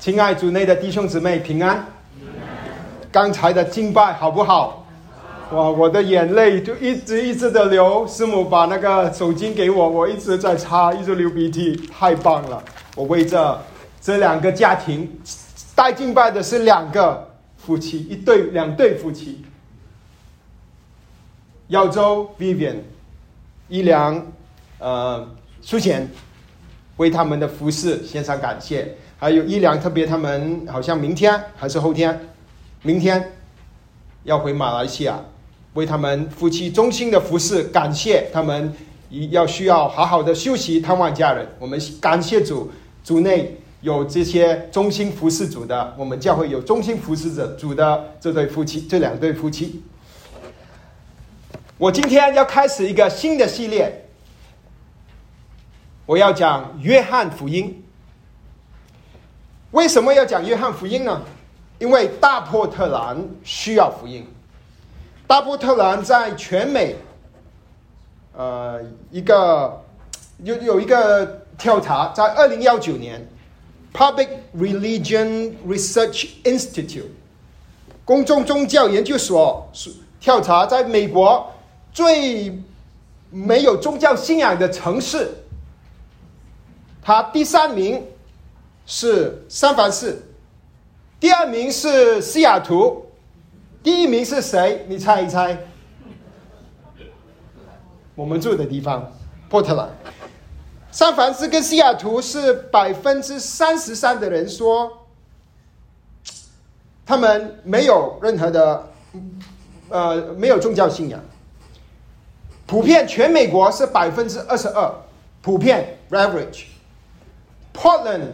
亲爱主内的弟兄姊妹平安。刚才的敬拜好不好？哇，我的眼泪就一直一直的流。师母把那个手巾给我，我一直在擦，一直流鼻涕，太棒了！我为这这两个家庭带敬拜的是两个夫妻，一对两对夫妻。耀州 Vivian、伊良、呃苏贤，为他们的服饰献上感谢。还有伊良，特别他们好像明天还是后天，明天要回马来西亚，为他们夫妻衷心的服侍，感谢他们要需要好好的休息，探望家人。我们感谢主，主内有这些忠心服侍主的，我们教会有忠心服侍者主的这对夫妻，这两对夫妻。我今天要开始一个新的系列，我要讲约翰福音。为什么要讲约翰福音呢？因为大波特兰需要福音。大波特兰在全美，呃，一个有有一个调查，在二零幺九年，Public Religion Research Institute 公众宗教研究所调查，在美国。最没有宗教信仰的城市，它第三名是三藩市，第二名是西雅图，第一名是谁？你猜一猜？我们住的地方，波特兰。三藩市跟西雅图是百分之三十三的人说，他们没有任何的，呃，没有宗教信仰。普遍全美国是百分之二十二，普遍 average，Portland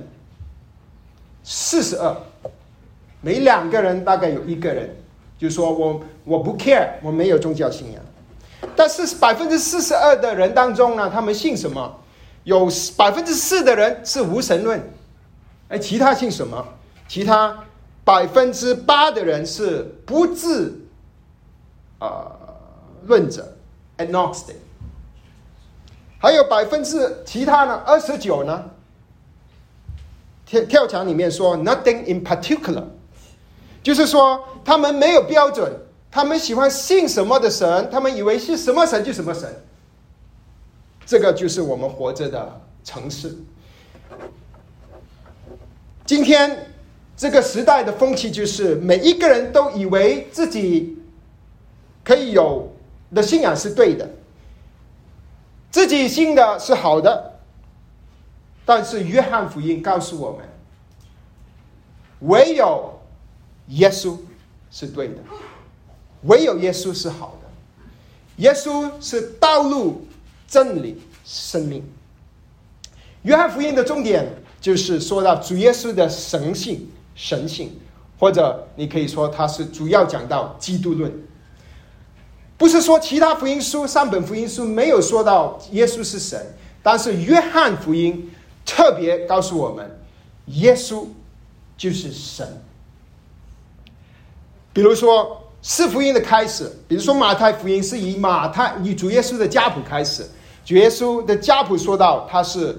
四十二，每两个人大概有一个人，就说我我不 care，我没有宗教信仰。但是百分之四十二的人当中呢，他们信什么？有百分之四的人是无神论，哎，其他信什么？其他百分之八的人是不自啊论者。agnostic，还有百分之其他呢？二十九呢？跳跳墙里面说 nothing in particular，就是说他们没有标准，他们喜欢信什么的神，他们以为是什么神就什么神。这个就是我们活着的城市。今天这个时代的风气就是每一个人都以为自己可以有。的信仰是对的，自己信的是好的，但是约翰福音告诉我们，唯有耶稣是对的，唯有耶稣是好的，耶稣是道路、真理、生命。约翰福音的重点就是说到主耶稣的神性、神性，或者你可以说他是主要讲到基督论。不是说其他福音书、三本福音书没有说到耶稣是神，但是约翰福音特别告诉我们，耶稣就是神。比如说四福音的开始，比如说马太福音是以马太以主耶稣的家谱开始，主耶稣的家谱说到他是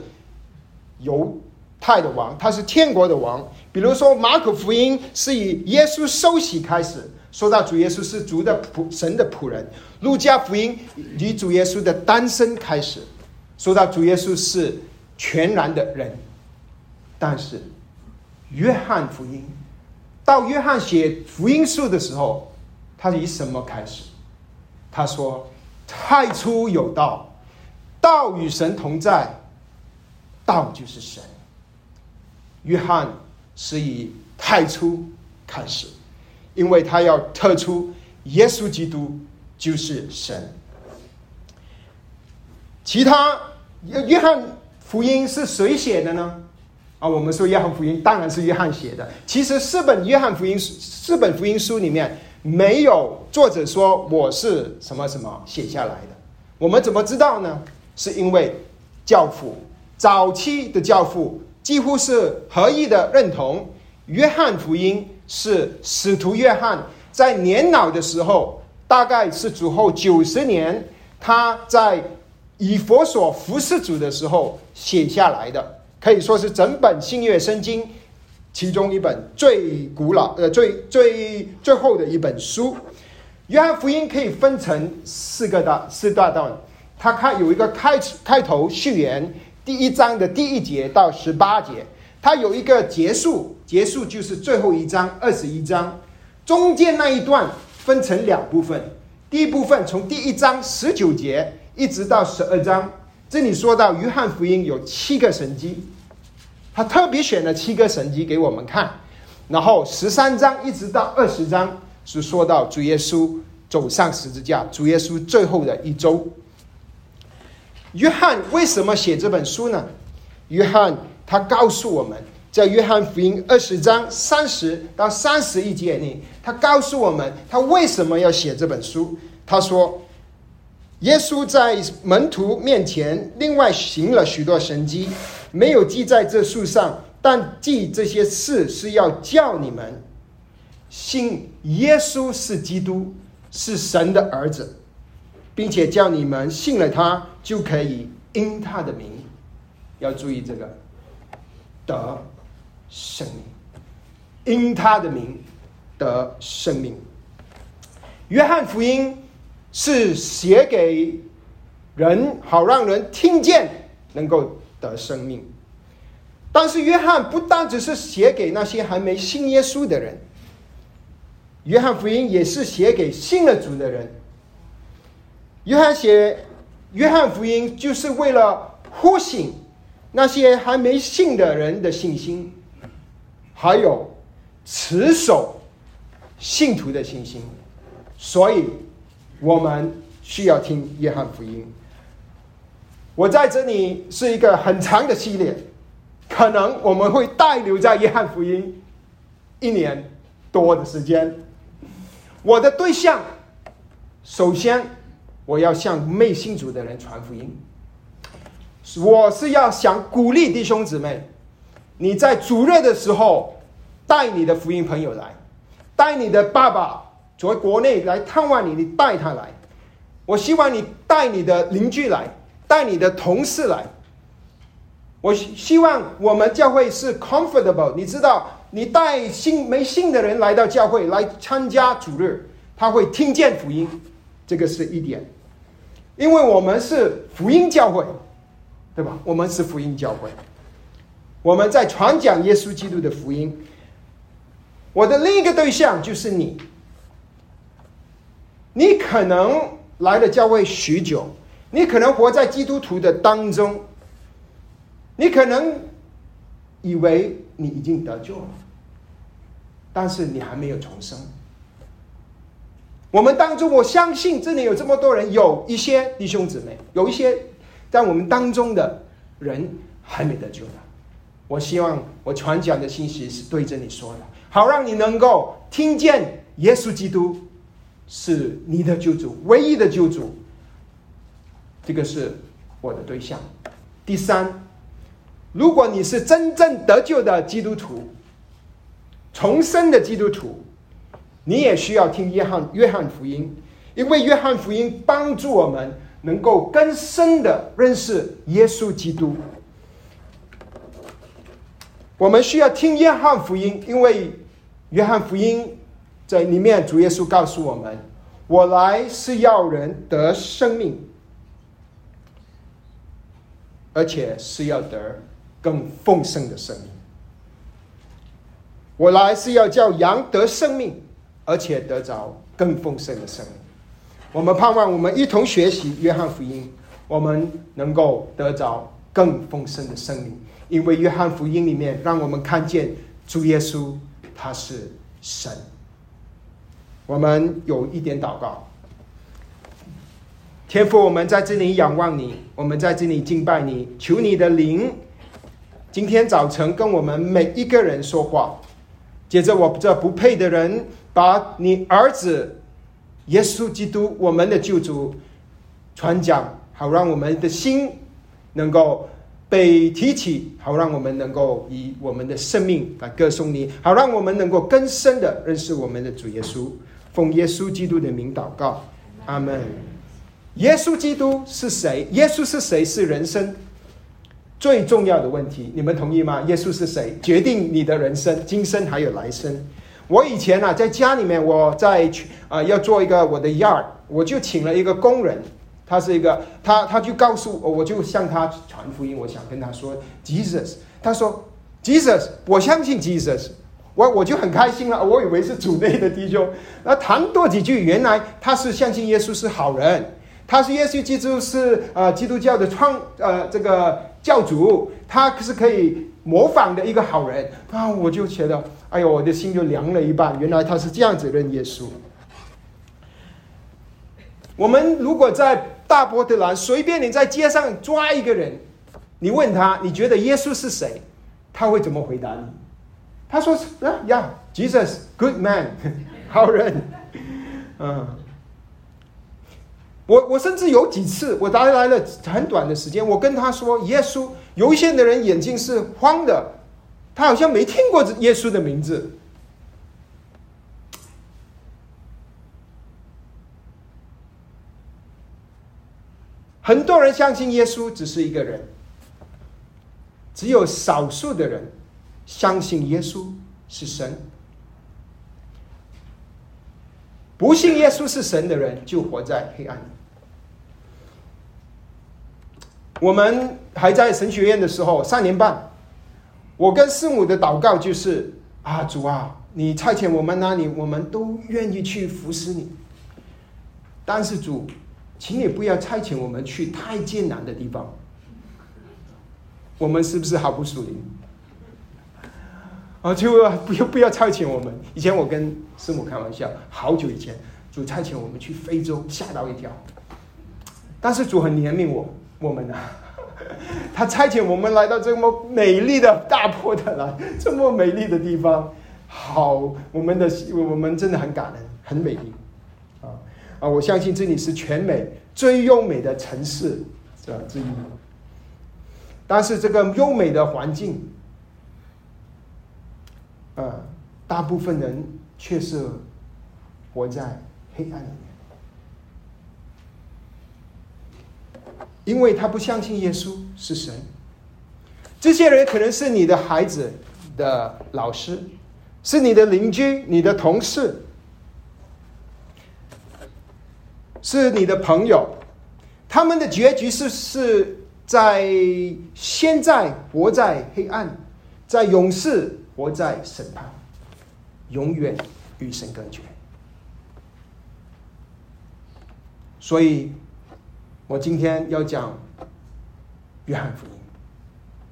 犹太的王，他是天国的王。比如说马可福音是以耶稣受洗开始。说到主耶稣是主的仆神的仆人，路加福音以主耶稣的单身开始，说到主耶稣是全然的人，但是约翰福音到约翰写福音书的时候，他以什么开始？他说：“太初有道，道与神同在，道就是神。”约翰是以太初开始。因为他要特出耶稣基督就是神。其他约翰福音是谁写的呢？啊，我们说约翰福音当然是约翰写的。其实四本约翰福音四本福音书里面没有作者说我是什么什么写下来的。我们怎么知道呢？是因为教父早期的教父几乎是合意的认同约翰福音。是使徒约翰在年老的时候，大概是主后九十年，他在以佛所服侍主的时候写下来的，可以说是整本新月圣经其中一本最古老、呃最最最后的一本书。约翰福音可以分成四个大四大段，它开有一个开开头序言，第一章的第一节到十八节，它有一个结束，结束就是最后一章二十一章，中间那一段分成两部分，第一部分从第一章十九节一直到十二章，这里说到约翰福音有七个神迹，他特别选了七个神迹给我们看，然后十三章一直到二十章。是说到主耶稣走上十字架，主耶稣最后的一周。约翰为什么写这本书呢？约翰他告诉我们，在约翰福音二十章三十到三十一节里，他告诉我们他为什么要写这本书。他说，耶稣在门徒面前另外行了许多神迹，没有记在这书上，但记这些事是要叫你们。信耶稣是基督，是神的儿子，并且叫你们信了他，就可以因他的名，要注意这个得生命，因他的名得生命。约翰福音是写给人，好让人听见，能够得生命。但是约翰不单只是写给那些还没信耶稣的人。约翰福音也是写给信了主的人。约翰写约翰福音，就是为了呼醒那些还没信的人的信心，还有持守信徒的信心。所以，我们需要听约翰福音。我在这里是一个很长的系列，可能我们会待留在约翰福音一年多的时间。我的对象，首先我要向没信主的人传福音。我是要想鼓励弟兄姊妹，你在主日的时候带你的福音朋友来，带你的爸爸从国内来探望你，你带他来。我希望你带你的邻居来，带你的同事来。我希望我们教会是 comfortable，你知道。你带信没信的人来到教会来参加主日，他会听见福音，这个是一点。因为我们是福音教会，对吧？我们是福音教会，我们在传讲耶稣基督的福音。我的另一个对象就是你，你可能来了教会许久，你可能活在基督徒的当中，你可能以为。你已经得救了，但是你还没有重生。我们当中，我相信这里有这么多人，有一些弟兄姊妹，有一些在我们当中的人还没得救的。我希望我传讲的信息是对着你说的，好让你能够听见耶稣基督是你的救主，唯一的救主。这个是我的对象。第三。如果你是真正得救的基督徒，重生的基督徒，你也需要听约翰约翰福音，因为约翰福音帮助我们能够更深的认识耶稣基督。我们需要听约翰福音，因为约翰福音在里面，主耶稣告诉我们：“我来是要人得生命，而且是要得。”更丰盛的生命，我来是要叫羊得生命，而且得着更丰盛的生命。我们盼望我们一同学习约翰福音，我们能够得着更丰盛的生命。因为约翰福音里面让我们看见主耶稣他是神。我们有一点祷告，天父，我们在这里仰望你，我们在这里敬拜你，求你的灵。今天早晨跟我们每一个人说话，接着我这不配的人，把你儿子耶稣基督我们的救主传讲，好让我们的心能够被提起，好让我们能够以我们的生命来歌颂你，好让我们能够更深的认识我们的主耶稣。奉耶稣基督的名祷告，阿门。耶稣基督是谁？耶稣是谁？是人生。最重要的问题，你们同意吗？耶稣是谁？决定你的人生，今生还有来生。我以前呢，在家里面，我在啊要做一个我的 yard，我就请了一个工人，他是一个他他就告诉我，我就向他传福音，我想跟他说 Jesus，他说 Jesus，我相信 Jesus，我我就很开心了，我以为是主内的弟兄，那谈多几句，原来他是相信耶稣是好人。他是耶稣基督，是呃基督教的创呃这个教主，他是可以模仿的一个好人啊！我就觉得，哎呦，我的心就凉了一半。原来他是这样子认耶稣。我们如果在大波特兰，随便你在街上抓一个人，你问他你觉得耶稣是谁，他会怎么回答你？他说：啊呀，Jesus，good man，好人，嗯。我我甚至有几次，我带来了很短的时间，我跟他说，耶稣有一些的人眼睛是慌的，他好像没听过这耶稣的名字。很多人相信耶稣只是一个人，只有少数的人相信耶稣是神。不信耶稣是神的人，就活在黑暗里。我们还在神学院的时候，三年半，我跟师母的祷告就是：“啊，主啊，你差遣我们哪里，我们都愿意去服侍你。但是主，请你不要差遣我们去太艰难的地方。我们是不是好不属灵？啊，就不要不要差遣我们。以前我跟师母开玩笑，好久以前，主差遣我们去非洲，吓到一跳。但是主很怜悯我。”我们呢？他差遣我们来到这么美丽的大坡的来，这么美丽的地方，好，我们的我们真的很感恩，很美丽，啊啊！我相信这里是全美最优美的城市这之一，但是这个优美的环境，呃，大部分人却是活在黑暗里面。因为他不相信耶稣是神，这些人可能是你的孩子的老师，是你的邻居、你的同事，是你的朋友，他们的结局是是在现在活在黑暗，在永世活在审判，永远与神隔绝，所以。我今天要讲约翰福音，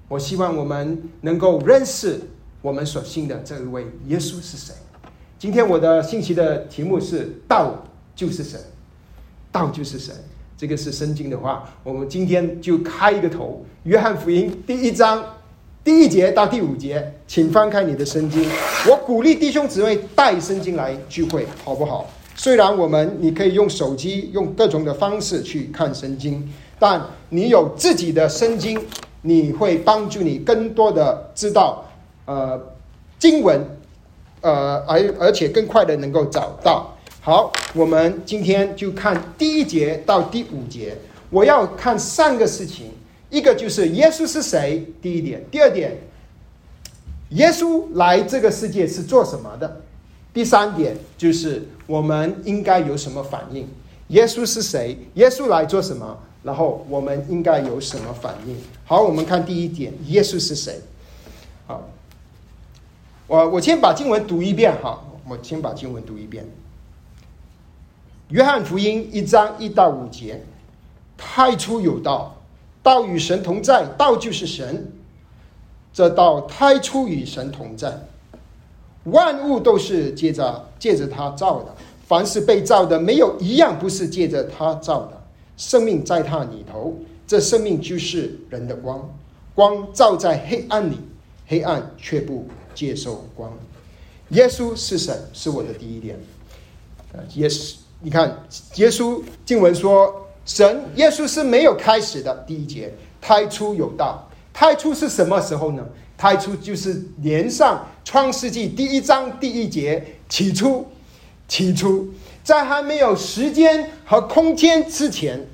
我希望我们能够认识我们所信的这一位耶稣是谁。今天我的信息的题目是“道就是神”，道就是神，这个是圣经的话。我们今天就开一个头，约翰福音第一章第一节到第五节，请翻开你的圣经。我鼓励弟兄姊妹带圣经来聚会，好不好？虽然我们你可以用手机用各种的方式去看圣经，但你有自己的圣经，你会帮助你更多的知道呃经文，呃而而且更快的能够找到。好，我们今天就看第一节到第五节。我要看三个事情，一个就是耶稣是谁，第一点；第二点，耶稣来这个世界是做什么的。第三点就是我们应该有什么反应？耶稣是谁？耶稣来做什么？然后我们应该有什么反应？好，我们看第一点，耶稣是谁？好，我我先把经文读一遍哈，我先把经文读一遍。约翰福音一章一到五节：太初有道，道与神同在，道就是神。这道太初与神同在。万物都是借着借着他造的，凡是被造的，没有一样不是借着他造的。生命在他里头，这生命就是人的光。光照在黑暗里，黑暗却不接受光。耶稣是神，是我的第一点。耶稣，你看，耶稣经文说，神耶稣是没有开始的。第一节，太初有道，太初是什么时候呢？太初就是连上创世纪第一章第一节，起初，起初，在还没有时间和空间之前，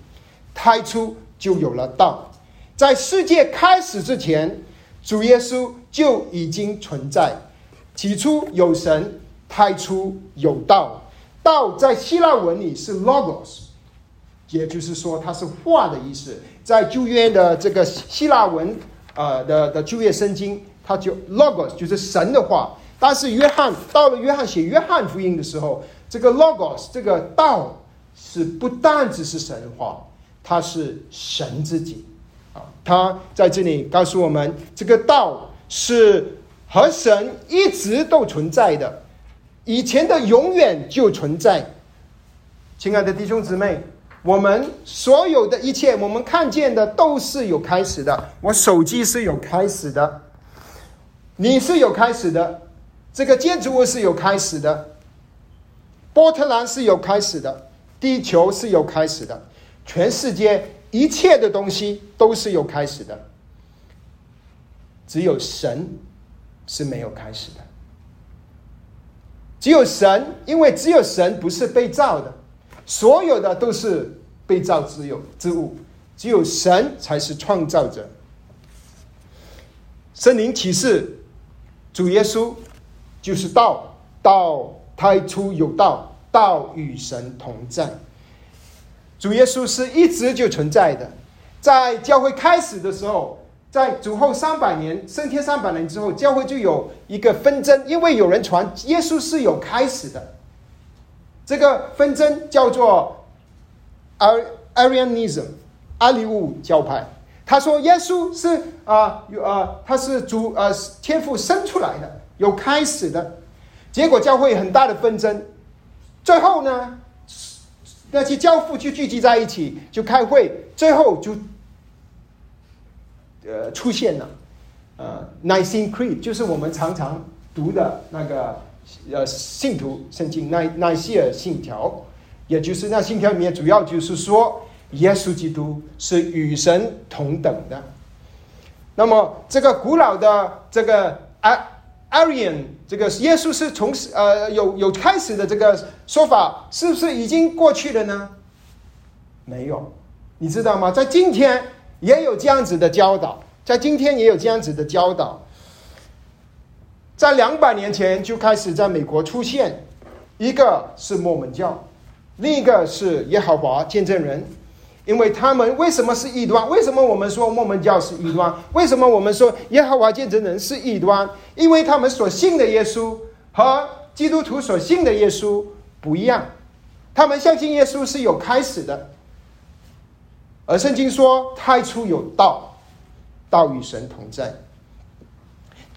太初就有了道。在世界开始之前，主耶稣就已经存在。起初有神，太初有道，道在希腊文里是 logos，也就是说它是话的意思。在旧约的这个希腊文，呃的的旧约圣经，它就 logos 就是神的话。但是约翰到了约翰写约翰福音的时候，这个 logos 这个道是不单只是神话，它是神自己啊。他在这里告诉我们，这个道是和神一直都存在的，以前的永远就存在。亲爱的弟兄姊妹。我们所有的一切，我们看见的都是有开始的。我手机是有开始的，你是有开始的，这个建筑物是有开始的，波特兰是有开始的，地球是有开始的，全世界一切的东西都是有开始的，只有神是没有开始的。只有神，因为只有神不是被造的。所有的都是被造之有之物，只有神才是创造者。圣灵启示，主耶稣就是道，道太初有道，道与神同在。主耶稣是一直就存在的，在教会开始的时候，在主后三百年升天三百年之后，教会就有一个纷争，因为有人传耶稣是有开始的。这个纷争叫做 Arianism，阿里乌教派。他说耶稣是啊有啊，他是主呃天赋生出来的，有开始的。结果教会很大的纷争，最后呢，那些教父就聚集在一起就开会，最后就呃出现了呃 Nicene Creed，就是我们常常读的那个。呃，信徒圣经那那些信条，也就是那信条里面主要就是说，耶稣基督是与神同等的。那么，这个古老的这个 Arian，这个耶稣是从呃有有开始的这个说法，是不是已经过去了呢？没有，你知道吗？在今天也有这样子的教导，在今天也有这样子的教导。在两百年前就开始在美国出现，一个是摩门教，另一个是耶和华见证人，因为他们为什么是异端？为什么我们说摩门教是异端？为什么我们说耶和华见证人是异端？因为他们所信的耶稣和基督徒所信的耶稣不一样，他们相信耶稣是有开始的，而圣经说太初有道，道与神同在。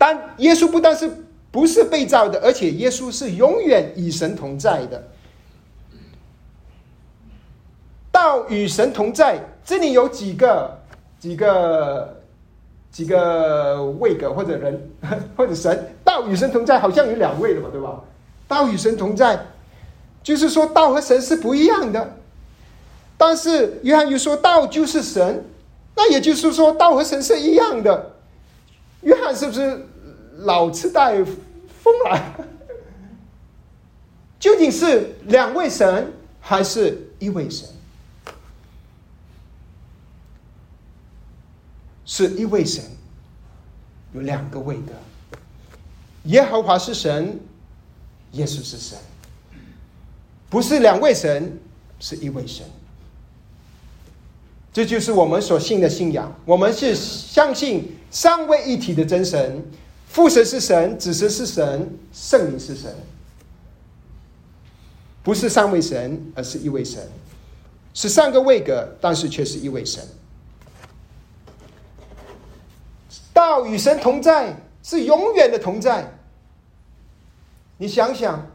但耶稣不但是不是被造的，而且耶稣是永远与神同在的。道与神同在，这里有几个、几个、几个位格或者人 或者神。道与神同在，好像有两位的嘛，对吧？道与神同在，就是说道和神是不一样的。但是约翰又说道就是神，那也就是说道和神是一样的。约翰是不是老痴呆疯了？究竟是两位神还是一位神？是一位神，有两个位格。耶和华是神，耶稣是神，不是两位神，是一位神。这就是我们所信的信仰。我们是相信三位一体的真神，父神是神，子神是神，圣灵是神，不是三位神，而是一位神，是三个位格，但是却是一位神。道与神同在，是永远的同在。你想想，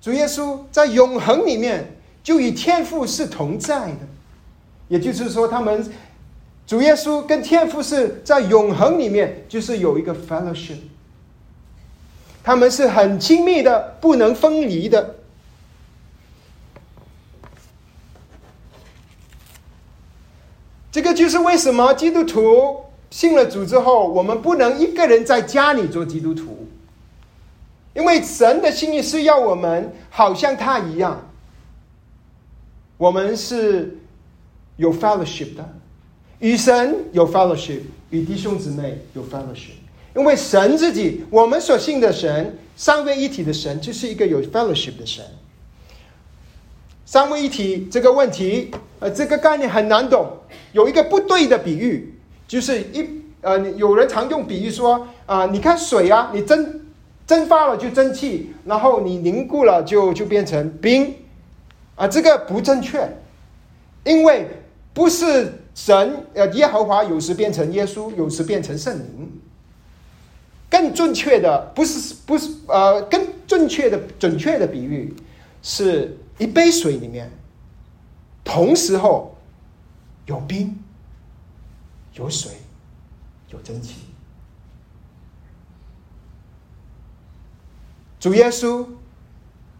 主耶稣在永恒里面就与天父是同在的。也就是说，他们主耶稣跟天父是在永恒里面，就是有一个 fellowship，他们是很亲密的，不能分离的。这个就是为什么基督徒信了主之后，我们不能一个人在家里做基督徒，因为神的心意是要我们好像他一样，我们是。有 fellowship 的，与神有 fellowship，与弟兄姊妹有 fellowship。因为神自己，我们所信的神，三位一体的神，就是一个有 fellowship 的神。三位一体这个问题，呃，这个概念很难懂。有一个不对的比喻，就是一呃，有人常用比喻说啊，你看水啊，你蒸蒸发了就蒸汽，然后你凝固了就就变成冰，啊，这个不正确，因为不是神呃耶和华有时变成耶稣，有时变成圣灵。更准确的不是不是呃，更准确的准确的比喻是一杯水里面，同时候有冰、有水、有蒸汽。主耶稣、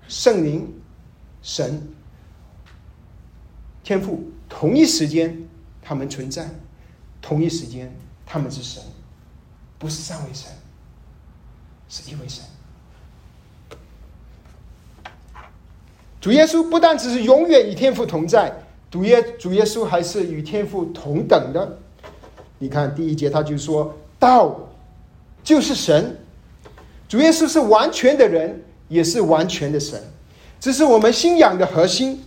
圣灵、神、天赋，同一时间他们存在，同一时间他们是神，不是三位神。是一位神。主耶稣不但只是永远与天父同在，主耶主耶稣还是与天父同等的。你看第一节，他就说道就是神。主耶稣是完全的人，也是完全的神，这是我们信仰的核心。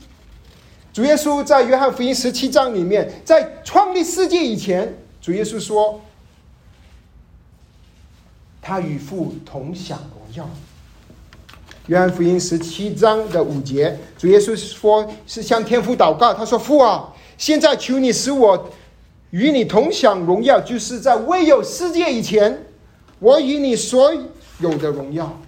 主耶稣在约翰福音十七章里面，在创立世界以前，主耶稣说。他与父同享荣耀。约翰福音十七章的五节，主耶稣说是向天父祷告，他说：“父啊，现在求你使我与你同享荣耀，就是在未有世界以前，我与你所有的荣耀。”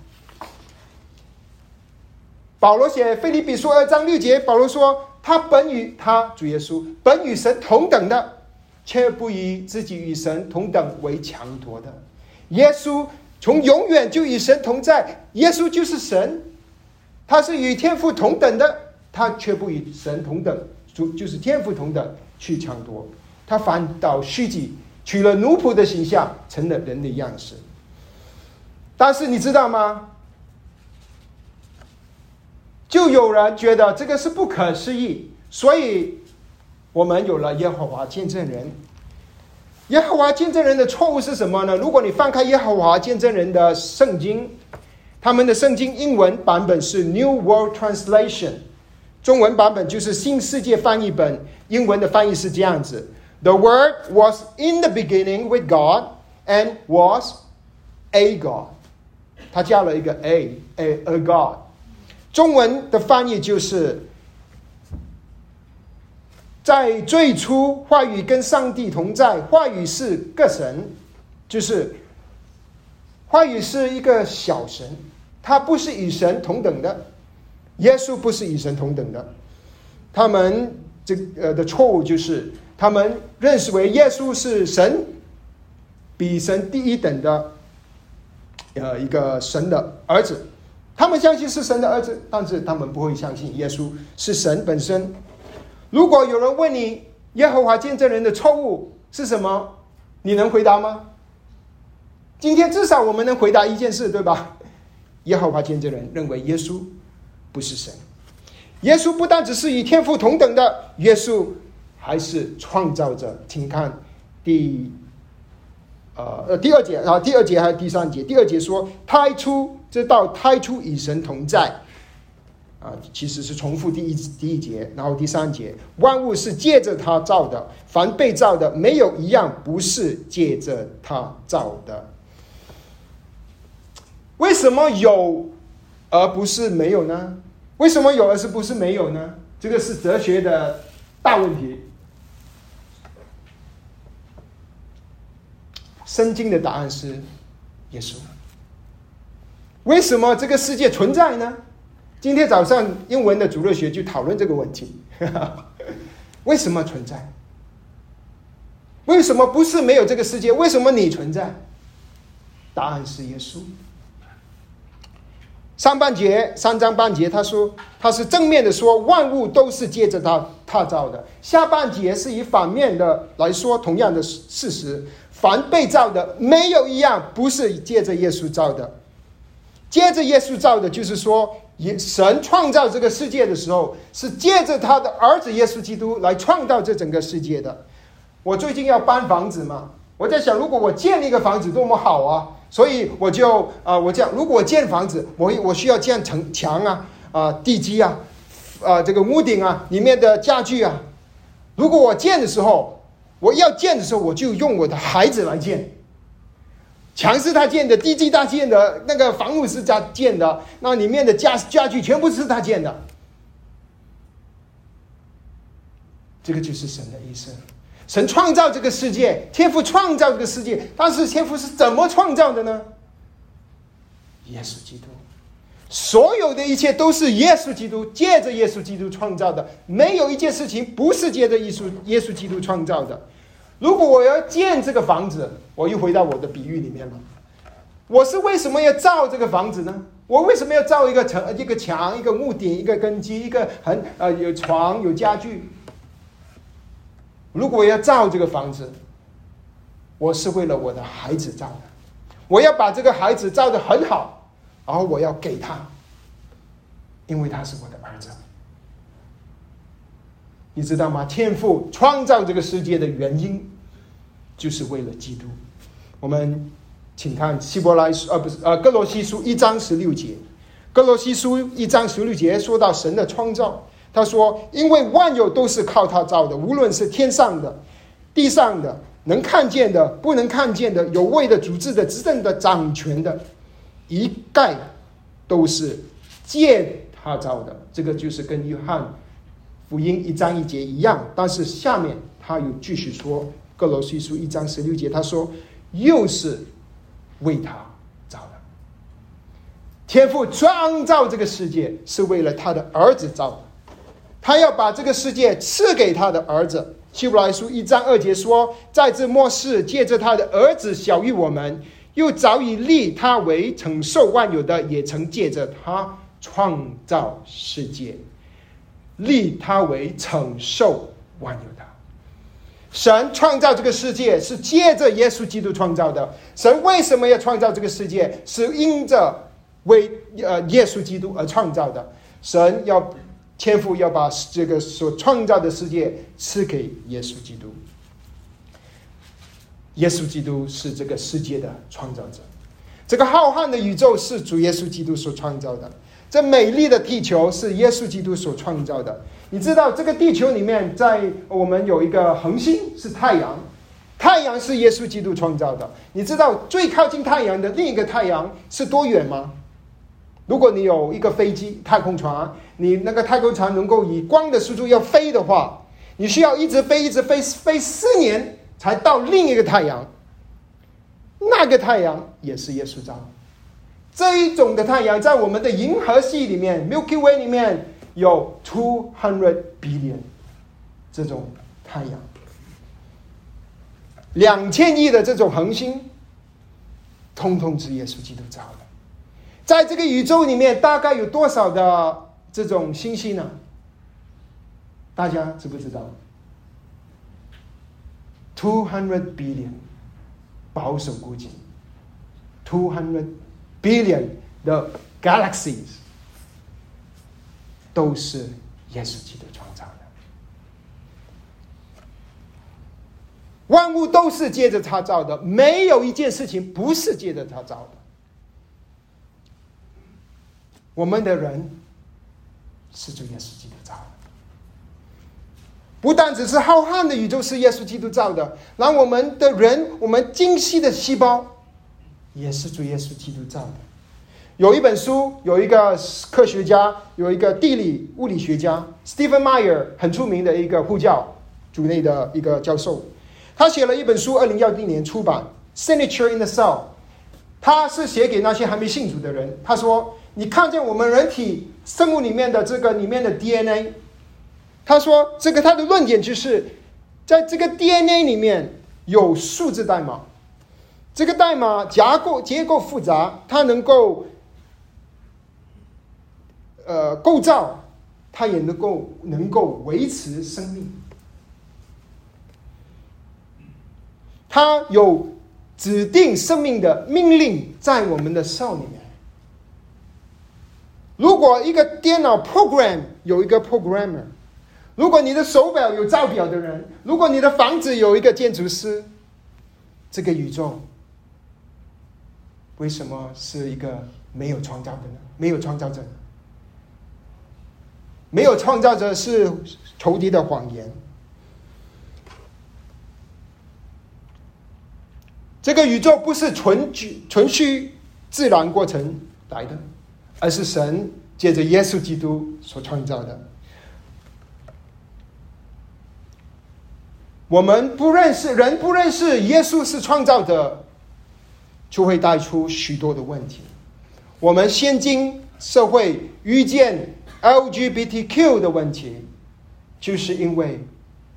保罗写菲利比书二章六节，保罗说：“他本与他主耶稣本与神同等的，却不以自己与神同等为强夺的。”耶稣从永远就与神同在，耶稣就是神，他是与天父同等的，他却不与神同等，就就是天父同等去抢夺，他反倒虚己，取了奴仆的形象，成了人的样式。但是你知道吗？就有人觉得这个是不可思议，所以我们有了耶和华见证人。耶和华见证人的错误是什么呢？如果你翻开耶和华见证人的圣经，他们的圣经英文版本是 New World Translation，中文版本就是新世界翻译本。英文的翻译是这样子：The Word was in the beginning with God and was a God。他加了一个 a，a a God。中文的翻译就是。在最初，话语跟上帝同在，话语是个神，就是话语是一个小神，他不是与神同等的。耶稣不是与神同等的，他们这呃的错误就是他们认识为耶稣是神，比神第一等的呃一个神的儿子，他们相信是神的儿子，但是他们不会相信耶稣是神本身。如果有人问你耶和华见证人的错误是什么，你能回答吗？今天至少我们能回答一件事，对吧？耶和华见证人认为耶稣不是神，耶稣不但只是与天父同等的，耶稣还是创造者。请看第呃呃第二节啊，第二节还是第三节？第二节说胎出，这道胎出与神同在。啊，其实是重复第一第一节，然后第三节，万物是借着他造的，凡被造的没有一样不是借着他造的。为什么有而不是没有呢？为什么有而是不是没有呢？这个是哲学的大问题。圣经的答案是耶稣。为什么这个世界存在呢？今天早上英文的主日学就讨论这个问题：为什么存在？为什么不是没有这个世界？为什么你存在？答案是耶稣。上半节三章半节，他说他是正面的说万物都是借着他他造的；下半节是以反面的来说同样的事实：凡被造的没有一样不是借着耶稣造的。接着耶稣造的，就是说。神创造这个世界的时候，是借着他的儿子耶稣基督来创造这整个世界的。我最近要搬房子嘛，我在想，如果我建一个房子多么好啊！所以我就啊，我这样，如果我建房子，我我需要建城墙啊，啊，地基啊，啊，这个屋顶啊，里面的家具啊。如果我建的时候，我要建的时候，我就用我的孩子来建。墙是他建的，地基他建的，那个房屋是他建的，那里面的家家具全部是他建的。这个就是神的意思。神创造这个世界，天赋创造这个世界，但是天赋是怎么创造的呢？耶稣基督，所有的一切都是耶稣基督借着耶稣基督创造的，没有一件事情不是借着耶稣耶稣基督创造的。如果我要建这个房子，我又回到我的比喻里面了。我是为什么要造这个房子呢？我为什么要造一个城、一个墙、一个屋顶、一个根基、一个很呃有床、有家具？如果我要造这个房子，我是为了我的孩子造的，我要把这个孩子造的很好，然后我要给他，因为他是我的儿子。你知道吗？天父创造这个世界的原因，就是为了基督。我们请看希伯来书，呃，不是，呃，哥罗西书一章十六节，哥罗西书一章十六节说到神的创造。他说：“因为万有都是靠他造的，无论是天上的、地上的，能看见的、不能看见的，有位的、主治的、执政的、掌权的，一概都是借他造的。这个就是跟约翰福音一章一节一样。但是下面他又继续说，《各罗西书》一章十六节，他说又是为他造的。天父创造这个世界是为了他的儿子造的。”他要把这个世界赐给他的儿子。希伯来书一章二节说：“在这末世，借着他的儿子小于我们，又早已立他为承受万有的，也曾借着他创造世界，立他为承受万有的。神创造这个世界是借着耶稣基督创造的。神为什么要创造这个世界？是因着为呃耶稣基督而创造的。神要。天父要把这个所创造的世界赐给耶稣基督。耶稣基督是这个世界的创造者。这个浩瀚的宇宙是主耶稣基督所创造的。这美丽的地球是耶稣基督所创造的。你知道，这个地球里面，在我们有一个恒星是太阳，太阳是耶稣基督创造的。你知道最靠近太阳的另一个太阳是多远吗？如果你有一个飞机、太空船，你那个太空船能够以光的速度要飞的话，你需要一直飞、一直飞、飞四年才到另一个太阳。那个太阳也是耶稣造。这一种的太阳在我们的银河系里面 （Milky Way） 里面有 two hundred billion 这种太阳，两千亿的这种恒星，通通是耶稣基督造的。在这个宇宙里面，大概有多少的这种星星呢？大家知不知道？Two hundred billion，保守估计，two hundred billion 的 galaxies 都是耶稣基督创造的。万物都是借着他造的，没有一件事情不是借着他造的。我们的人是主耶稣基督造的，不但只是浩瀚的宇宙是耶稣基督造的，让我们的人，我们精细的细胞也是主耶稣基督造的。有一本书，有一个科学家，有一个地理物理学家 Stephen Meyer，很出名的一个呼叫组内的一个教授，他写了一本书，二零幺零年出版《Signature in the Cell》，他是写给那些还没信主的人，他说。你看见我们人体生物里面的这个里面的 DNA，他说这个他的论点就是，在这个 DNA 里面有数字代码，这个代码结构结构复杂，它能够呃构造，它也能够能够维持生命，它有指定生命的命令在我们的少里面。如果一个电脑 program 有一个 programmer，如果你的手表有造表的人，如果你的房子有一个建筑师，这个宇宙为什么是一个没有创造的呢？没有创造者，没有创造者是仇敌的谎言。这个宇宙不是纯纯虚自然过程来的，而是神借着耶稣基督所创造的。我们不认识人，不认识耶稣是创造者，就会带出许多的问题。我们现今社会遇见 LGBTQ 的问题，就是因为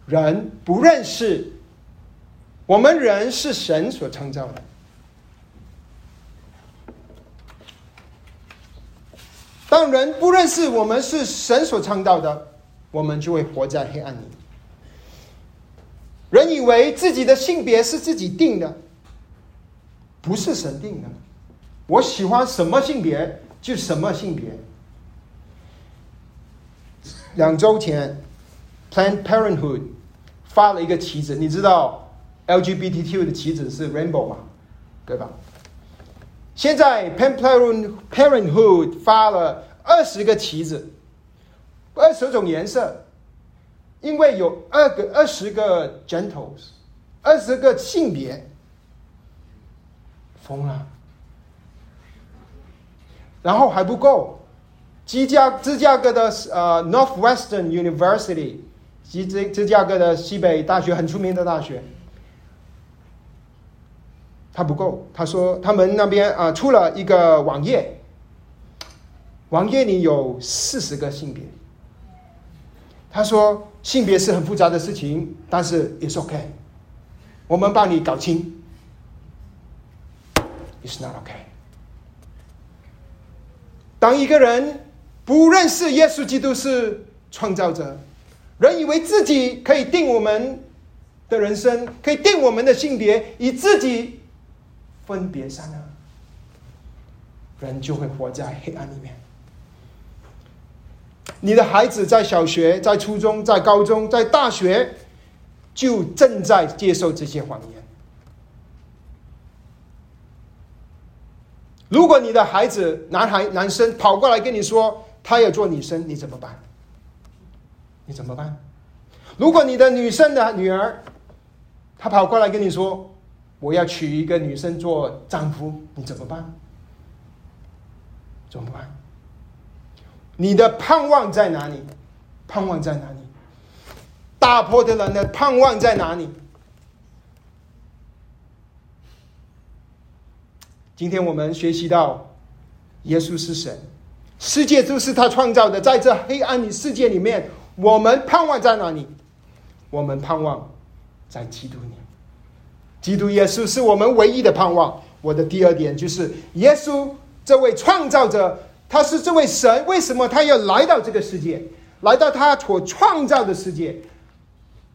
人不认识。我们人是神所创造的，当人不认识我们是神所创造的，我们就会活在黑暗里。人以为自己的性别是自己定的，不是神定的。我喜欢什么性别就什么性别。两周前，Planned Parenthood 发了一个旗子，你知道？LGBTQ 的旗子是 rainbow 嘛，对吧？现在 Planned Parenthood 发了二十个旗子，二十种颜色，因为有二个二十个 gentles，二十个性别，疯了。然后还不够，芝加芝加哥的呃 Northwestern University，芝芝芝加哥的西北大学很出名的大学。他不够，他说他们那边啊出了一个网页，网页里有四十个性别。他说性别是很复杂的事情，但是 it's okay，我们帮你搞清。It's not okay。当一个人不认识耶稣基督是创造者，人以为自己可以定我们的人生，可以定我们的性别，以自己。分别善恶，人就会活在黑暗里面。你的孩子在小学、在初中、在高中、在大学，就正在接受这些谎言。如果你的孩子男孩、男生跑过来跟你说他要做女生，你怎么办？你怎么办？如果你的女生的女儿，她跑过来跟你说。我要娶一个女生做丈夫，你怎么办？怎么办？你的盼望在哪里？盼望在哪里？大破的人的盼望在哪里？今天我们学习到，耶稣是神，世界就是他创造的。在这黑暗的世界里面，我们盼望在哪里？我们盼望在基督里。基督耶稣是我们唯一的盼望。我的第二点就是，耶稣这位创造者，他是这位神，为什么他要来到这个世界，来到他所创造的世界？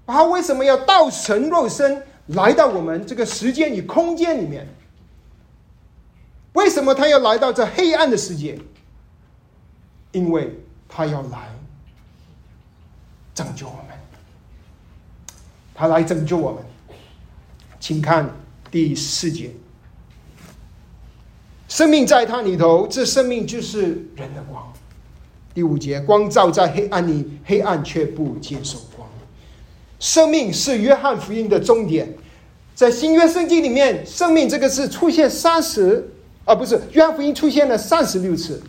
他为什么要道成肉身来到我们这个时间与空间里面？为什么他要来到这黑暗的世界？因为他要来拯救我们，他来拯救我们。请看第四节，生命在他里头，这生命就是人的光。第五节，光照在黑暗里，黑暗却不接受光。生命是约翰福音的终点，在新约圣经里面，生命这个字出现三十，啊，不是约翰福音出现了三十六次，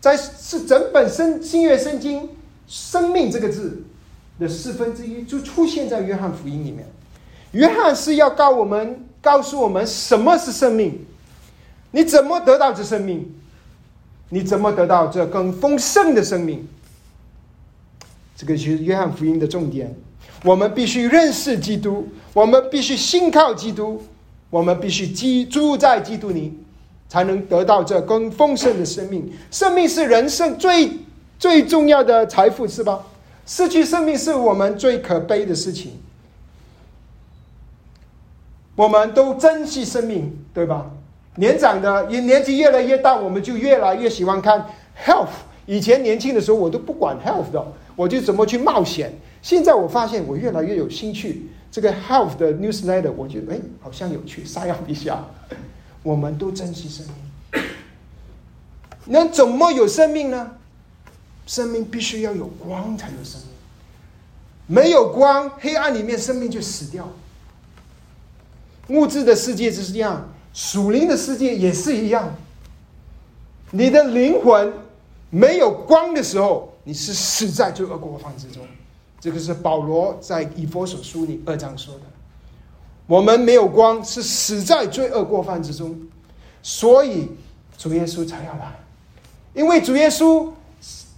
在是整本圣新约圣经，生命这个字的四分之一就出现在约翰福音里面。约翰是要告我们，告诉我们什么是生命？你怎么得到这生命？你怎么得到这更丰盛的生命？这个就是约翰福音的重点。我们必须认识基督，我们必须信靠基督，我们必须居住在基督里，才能得到这更丰盛的生命。生命是人生最最重要的财富，是吧？失去生命是我们最可悲的事情。我们都珍惜生命，对吧？年长的，年纪越来越大，我们就越来越喜欢看 health 以前年轻的时候，我都不管 health 的，我就怎么去冒险。现在我发现我越来越有兴趣，这个 health 的 newsletter，我觉得哎，好像有趣，撒样一下。我们都珍惜生命。那怎么有生命呢？生命必须要有光才有生命。没有光，黑暗里面生命就死掉。物质的世界就是这样，属灵的世界也是一样。你的灵魂没有光的时候，你是死在罪恶过犯之中。这个是保罗在以佛所书里二章说的。我们没有光，是死在罪恶过犯之中，所以主耶稣才要来。因为主耶稣，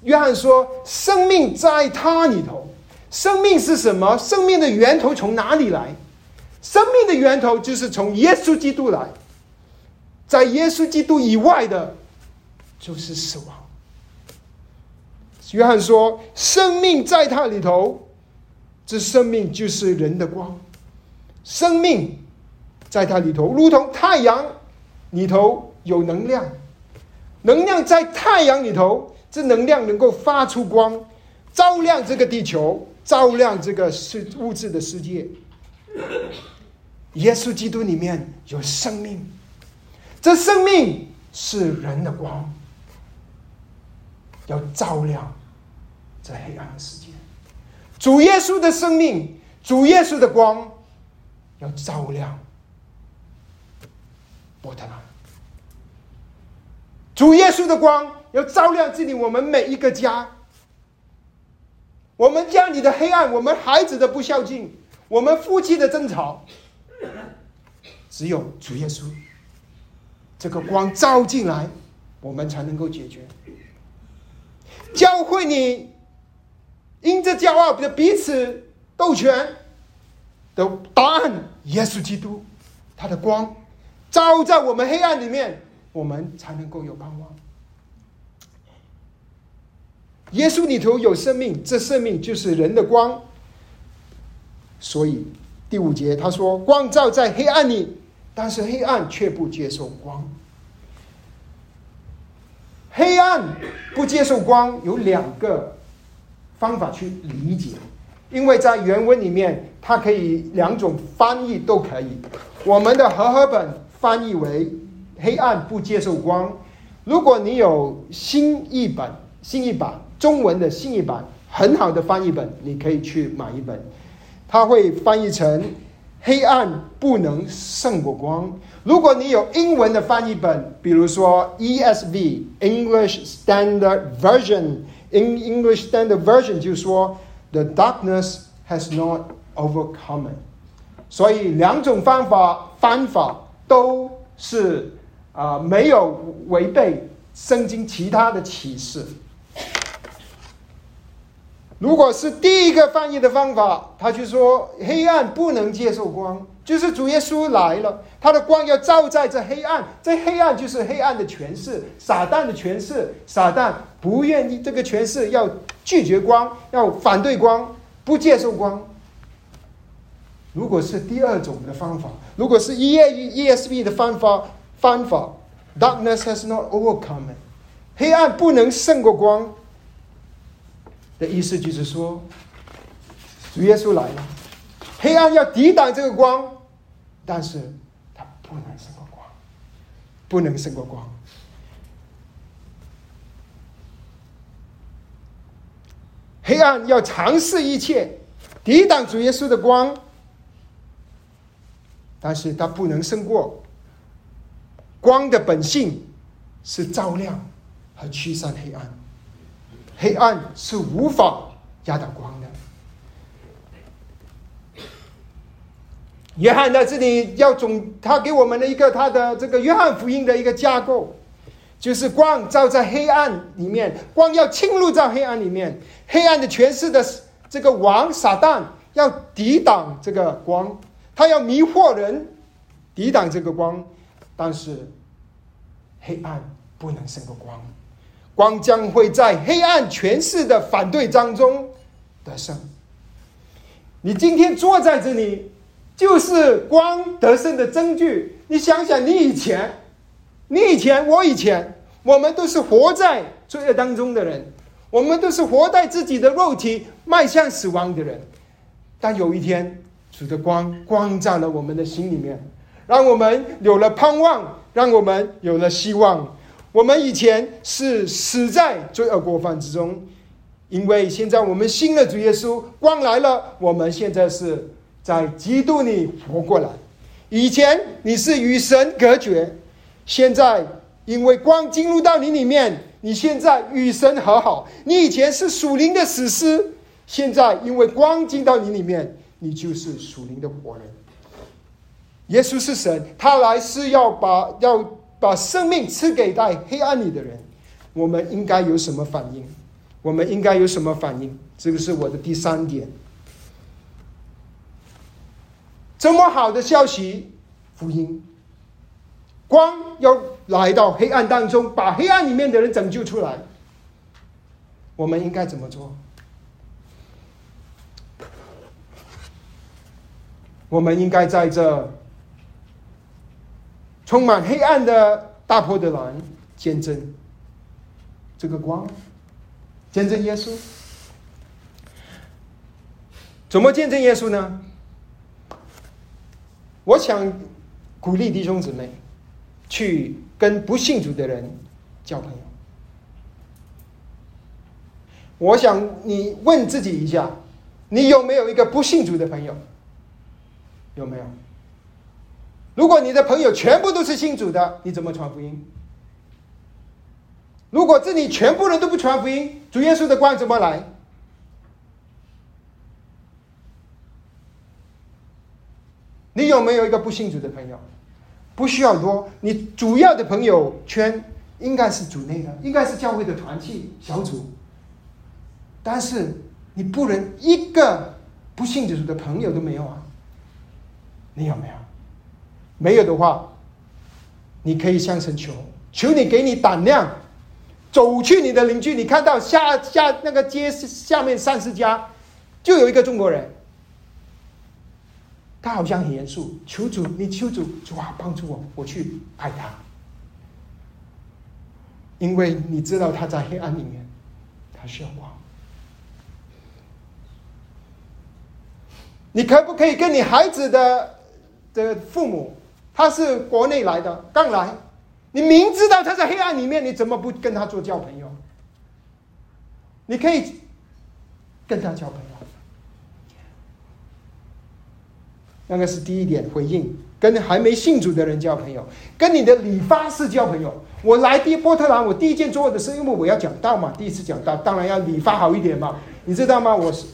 约翰说，生命在他里头。生命是什么？生命的源头从哪里来？生命的源头就是从耶稣基督来，在耶稣基督以外的，就是死亡。约翰说：“生命在他里头，这生命就是人的光。生命在它里头，如同太阳里头有能量，能量在太阳里头，这能量能够发出光，照亮这个地球，照亮这个世物质的世界。”耶稣基督里面有生命，这生命是人的光，要照亮这黑暗的世界。主耶稣的生命，主耶稣的光，要照亮波特兰。主耶稣的光要照亮这里我们每一个家，我们家里的黑暗，我们孩子的不孝敬，我们夫妻的争吵。只有主耶稣，这个光照进来，我们才能够解决。教会你因着骄傲的彼此斗权的答案，耶稣基督，他的光照在我们黑暗里面，我们才能够有盼望。耶稣里头有生命，这生命就是人的光。所以第五节他说：“光照在黑暗里。”但是黑暗却不接受光。黑暗不接受光有两个方法去理解，因为在原文里面，它可以两种翻译都可以。我们的和合本翻译为“黑暗不接受光”。如果你有新译本、新译版中文的新译版，很好的翻译本，你可以去买一本，它会翻译成。黑暗不能胜过光。如果你有英文的翻译本，比如说 ESV English Standard Version，in English Standard Version 就说 The darkness has not overcome。所以两种方法方法都是啊没有违背圣经其他的启示。如果是第一个翻译的方法，他就说黑暗不能接受光，就是主耶稣来了，他的光要照在这黑暗，这黑暗就是黑暗的权势，撒旦的权势，撒旦不愿意这个权势，要拒绝光，要反对光，不接受光。如果是第二种的方法，如果是 E E E S B 的方法方法，Darkness has not overcome，黑暗不能胜过光。的意思就是说，主耶稣来了，黑暗要抵挡这个光，但是他不能胜过光，不能胜过光。黑暗要尝试一切，抵挡主耶稣的光，但是他不能胜过光的本性是照亮和驱散黑暗。黑暗是无法压倒光的。约翰在这里要总，他给我们的一个他的这个约翰福音的一个架构，就是光照在黑暗里面，光要侵入到黑暗里面，黑暗的权势的这个王撒旦要抵挡这个光，他要迷惑人，抵挡这个光，但是黑暗不能胜过光。光将会在黑暗权势的反对当中得胜。你今天坐在这里，就是光得胜的证据。你想想，你以前，你以前，我以前，我们都是活在罪恶当中的人，我们都是活在自己的肉体，迈向死亡的人。但有一天，主的光光照了我们的心里面，让我们有了盼望，让我们有了希望。我们以前是死在罪恶过犯之中，因为现在我们新的主耶稣，光来了，我们现在是在基督里活过来。以前你是与神隔绝，现在因为光进入到你里面，你现在与神和好。你以前是属灵的死尸，现在因为光进到你里面，你就是属灵的活人。耶稣是神，他来是要把要把生命赐给在黑暗里的人。我们应该有什么反应？我们应该有什么反应？这个是我的第三点。这么好的消息，福音，光要来到黑暗当中，把黑暗里面的人拯救出来。我们应该怎么做？我们应该在这充满黑暗的大坡的蓝见证这个光，见证耶稣。怎么见证耶稣呢？我想鼓励弟兄姊妹去跟不信主的人交朋友。我想你问自己一下，你有没有一个不信主的朋友？有没有？如果你的朋友全部都是信主的，你怎么传福音？如果这里全部人都不传福音，主耶稣的光怎么来？你有没有一个不信主的朋友？不需要多，你主要的朋友圈应该是主内的，应该是教会的团契小组。但是你不能一个不信主的朋友都没有啊？你有没有？没有的话，你可以向神求，求你给你胆量，走去你的邻居，你看到下下那个街下面三十家，就有一个中国人。他好像很严肃，求主，你求主，主啊，帮助我，我去爱他，因为你知道他在黑暗里面，他需要光。你可不可以跟你孩子的的父母，他是国内来的，刚来，你明知道他在黑暗里面，你怎么不跟他做交朋友？你可以跟他交朋友。那个是第一点回应，跟还没信主的人交朋友，跟你的理发师交朋友。我来第波特兰，我第一件做的是，因为我要讲道嘛，第一次讲道，当然要理发好一点嘛。你知道吗？我十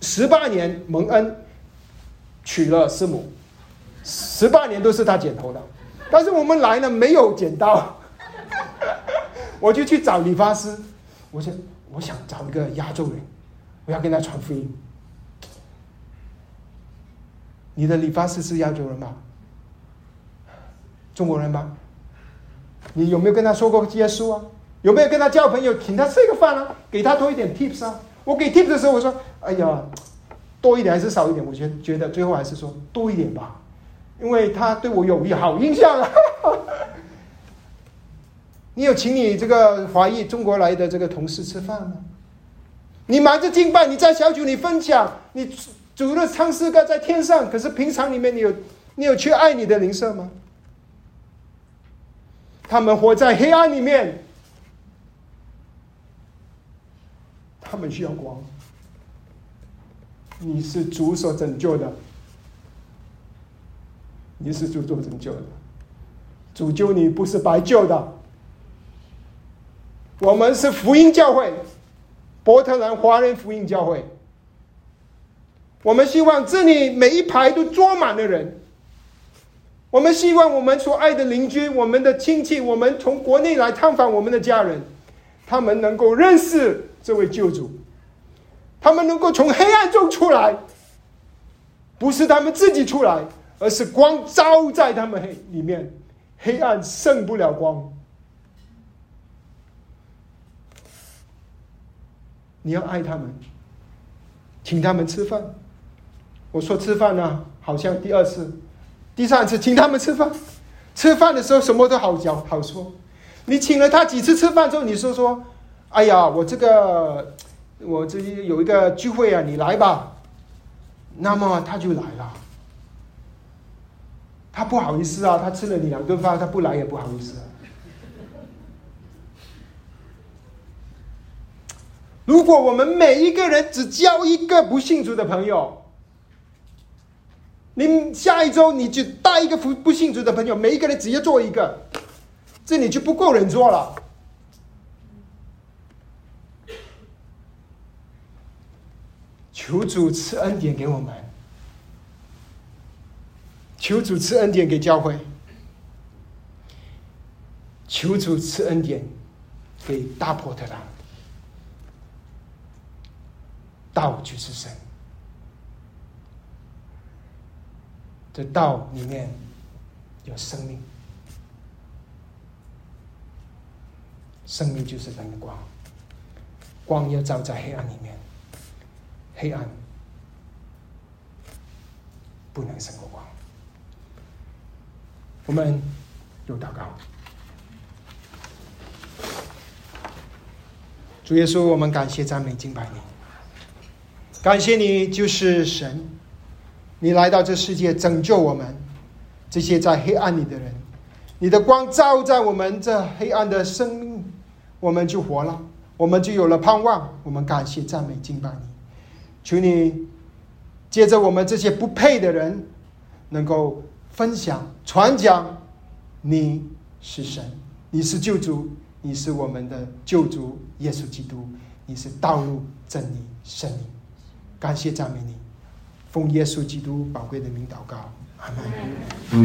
十八年蒙恩娶了师母，十八年都是他剪头的，但是我们来呢没有剪刀，我就去找理发师，我想我想找一个亚洲人，我要跟他传福音。你的理发师是亚洲人吧？中国人吧？你有没有跟他说过耶稣啊？有没有跟他交朋友，请他吃个饭啊？给他多一点 tips 啊？我给 tips 的时候，我说：“哎呀，多一点还是少一点？”我觉觉得最后还是说多一点吧，因为他对我有好印象啊。你有请你这个华裔中国来的这个同事吃饭吗？你忙着敬拜，你在小组里分享，你。主的唱诗歌在天上，可是平常里面你有你有去爱你的灵舍吗？他们活在黑暗里面，他们需要光。你是主所拯救的，你是主所拯救的，主救你不是白救的。我们是福音教会，波特兰华人福音教会。我们希望这里每一排都坐满了人。我们希望我们所爱的邻居、我们的亲戚、我们从国内来探访我们的家人，他们能够认识这位救主，他们能够从黑暗中出来，不是他们自己出来，而是光照在他们黑里面，黑暗胜不了光。你要爱他们，请他们吃饭。我说吃饭呢，好像第二次、第三次请他们吃饭，吃饭的时候什么都好讲好说。你请了他几次吃饭之后，你说说哎呀，我这个我这有一个聚会啊，你来吧。那么他就来了。他不好意思啊，他吃了你两顿饭，他不来也不好意思。如果我们每一个人只交一个不信主的朋友，你下一周你就带一个不不信主的朋友，每一个人直接做一个，这里就不够人做了。求主赐恩典给我们，求主赐恩典给教会，求主赐恩典给大破特兰。道就是神，这道里面有生命，生命就是灯光，光要照在黑暗里面，黑暗不能胜过光。我们有祷告，主耶稣，我们感谢赞美敬拜你。感谢你，就是神，你来到这世界拯救我们这些在黑暗里的人，你的光照在我们这黑暗的生命，我们就活了，我们就有了盼望。我们感谢赞美敬拜你，求你借着我们这些不配的人，能够分享传讲，你是神，你是救主，你是我们的救主耶稣基督，你是道路真理生命。感谢赞美你，奉耶稣基督宝贵的名祷告，阿门。